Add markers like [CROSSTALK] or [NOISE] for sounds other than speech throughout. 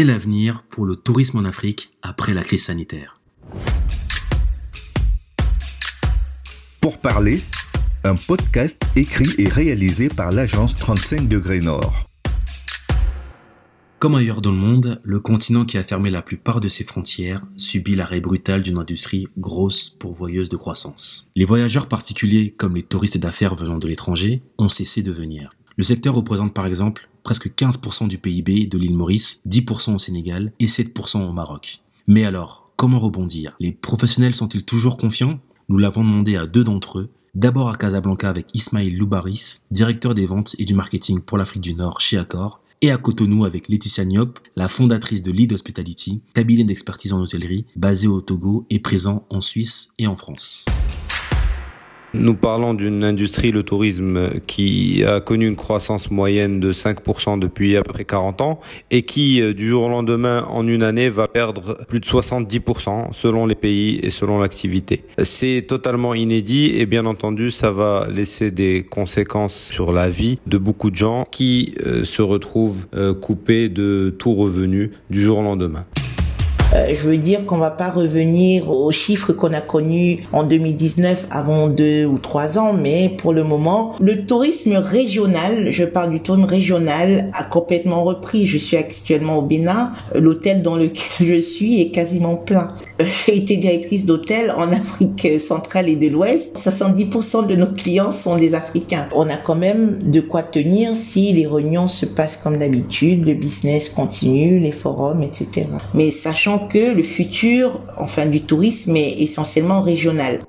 Quel avenir pour le tourisme en Afrique après la crise sanitaire? Pour parler, un podcast écrit et réalisé par l'agence 35 degrés Nord. Comme ailleurs dans le monde, le continent qui a fermé la plupart de ses frontières subit l'arrêt brutal d'une industrie grosse pourvoyeuse de croissance. Les voyageurs particuliers, comme les touristes d'affaires venant de l'étranger, ont cessé de venir. Le secteur représente par exemple presque 15% du PIB de l'île Maurice, 10% au Sénégal et 7% au Maroc. Mais alors, comment rebondir? Les professionnels sont-ils toujours confiants? Nous l'avons demandé à deux d'entre eux, d'abord à Casablanca avec Ismail Loubaris, directeur des ventes et du marketing pour l'Afrique du Nord chez Accor, et à Cotonou avec Laetitia Niop, la fondatrice de Lead Hospitality, cabinet d'expertise en hôtellerie basé au Togo et présent en Suisse et en France. Nous parlons d'une industrie, le tourisme, qui a connu une croissance moyenne de 5% depuis à peu près 40 ans et qui, euh, du jour au lendemain, en une année, va perdre plus de 70% selon les pays et selon l'activité. C'est totalement inédit et bien entendu, ça va laisser des conséquences sur la vie de beaucoup de gens qui euh, se retrouvent euh, coupés de tout revenu du jour au lendemain. Euh, je veux dire qu'on va pas revenir aux chiffres qu'on a connus en 2019 avant deux ou trois ans, mais pour le moment, le tourisme régional, je parle du tourisme régional, a complètement repris. Je suis actuellement au Bénin. L'hôtel dans lequel je suis est quasiment plein. J'ai été directrice d'hôtel en Afrique centrale et de l'Ouest. 70% de nos clients sont des Africains. On a quand même de quoi tenir si les réunions se passent comme d'habitude, le business continue, les forums, etc. Mais sachant que le futur, enfin du tourisme, est essentiellement régional.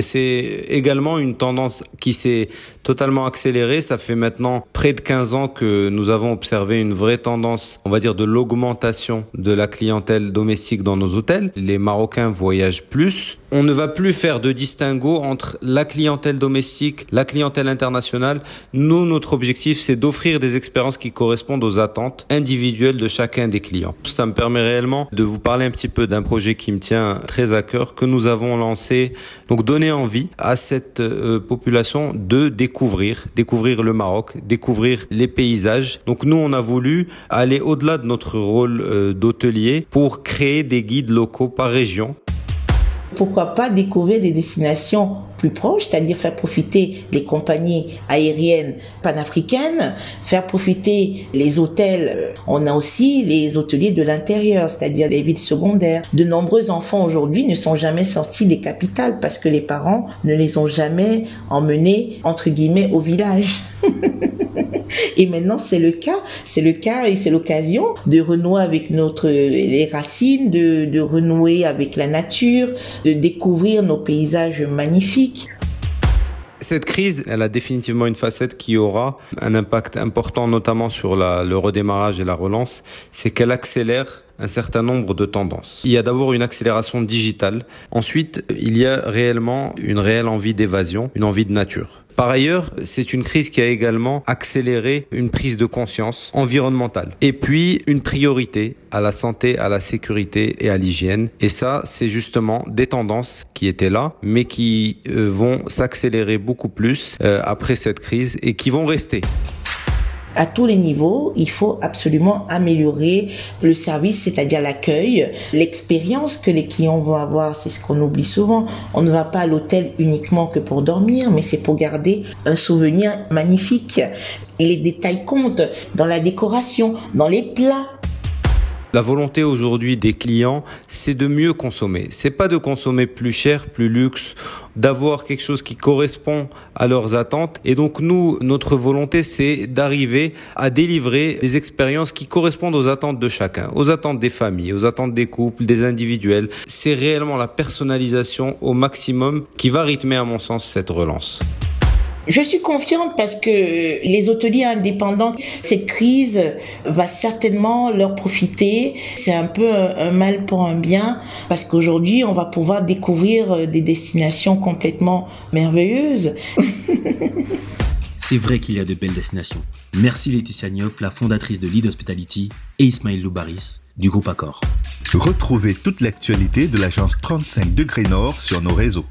C'est également une tendance qui s'est totalement accélérée. Ça fait maintenant près de 15 ans que nous avons observé une vraie tendance, on va dire, de l'augmentation de la clientèle domestique dans nos hôtels. Les Marocains voyagent plus. On ne va plus faire de distinguo entre la clientèle domestique, la clientèle internationale. Nous, notre objectif, c'est d'offrir des expériences qui correspondent aux attentes individuelles de chacun des clients. Ça me permet réellement de vous parler un petit peu d'un projet qui me tient très à cœur, que nous avons lancé. Donc, donner envie à cette euh, population de découvrir, découvrir le Maroc, découvrir les paysages. Donc nous, on a voulu aller au-delà de notre rôle euh, d'hôtelier pour créer des guides locaux par région pourquoi pas découvrir des destinations plus proches, c'est-à-dire faire profiter les compagnies aériennes panafricaines, faire profiter les hôtels. On a aussi les hôteliers de l'intérieur, c'est-à-dire les villes secondaires. De nombreux enfants aujourd'hui ne sont jamais sortis des capitales parce que les parents ne les ont jamais emmenés, entre guillemets, au village. [LAUGHS] Et maintenant, c'est le cas. C'est le cas et c'est l'occasion de renouer avec notre, les racines, de, de renouer avec la nature, de découvrir nos paysages magnifiques. Cette crise, elle a définitivement une facette qui aura un impact important, notamment sur la, le redémarrage et la relance, c'est qu'elle accélère un certain nombre de tendances. Il y a d'abord une accélération digitale. Ensuite, il y a réellement une réelle envie d'évasion, une envie de nature. Par ailleurs, c'est une crise qui a également accéléré une prise de conscience environnementale. Et puis, une priorité à la santé, à la sécurité et à l'hygiène. Et ça, c'est justement des tendances qui étaient là, mais qui euh, vont s'accélérer beaucoup plus euh, après cette crise et qui vont rester à tous les niveaux, il faut absolument améliorer le service, c'est-à-dire l'accueil, l'expérience que les clients vont avoir. C'est ce qu'on oublie souvent. On ne va pas à l'hôtel uniquement que pour dormir, mais c'est pour garder un souvenir magnifique. Les détails comptent dans la décoration, dans les plats, la volonté aujourd'hui des clients, c'est de mieux consommer. C'est pas de consommer plus cher, plus luxe, d'avoir quelque chose qui correspond à leurs attentes. Et donc nous, notre volonté, c'est d'arriver à délivrer des expériences qui correspondent aux attentes de chacun, aux attentes des familles, aux attentes des couples, des individuels. C'est réellement la personnalisation au maximum qui va rythmer, à mon sens, cette relance. Je suis confiante parce que les hôteliers indépendants, cette crise va certainement leur profiter. C'est un peu un mal pour un bien parce qu'aujourd'hui, on va pouvoir découvrir des destinations complètement merveilleuses. [LAUGHS] C'est vrai qu'il y a de belles destinations. Merci Laetitia Niop, la fondatrice de Lead Hospitality, et Ismaël Loubaris, du groupe Accor. Retrouvez toute l'actualité de l'agence 35 degrés Nord sur nos réseaux.